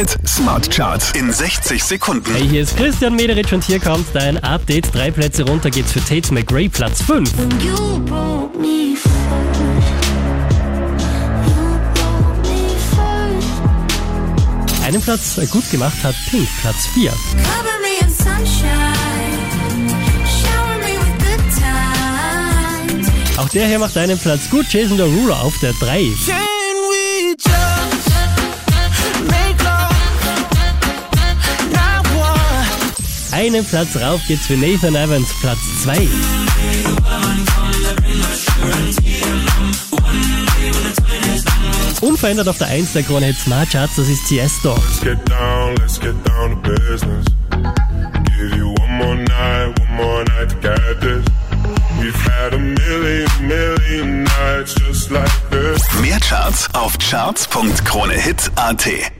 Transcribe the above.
Hit Smart Charts in 60 Sekunden. Hey, hier ist Christian Mederitsch und hier kommt dein Update. Drei Plätze runter geht's für Tate McRae, Platz 5. You broke me first. You broke me first. Einen Platz gut gemacht hat Pink, Platz 4. Cover me in sunshine. Shower me with good times. Auch der hier macht einen Platz gut. Jason Derulo auf der 3. Einen Platz rauf geht's für Nathan Evans, Platz 2. Unverändert auf der 1 der Krone Hit Smart Charts, das ist Tiesto. Down, night, million, million like. Mehr Charts auf charts.kronehit.at.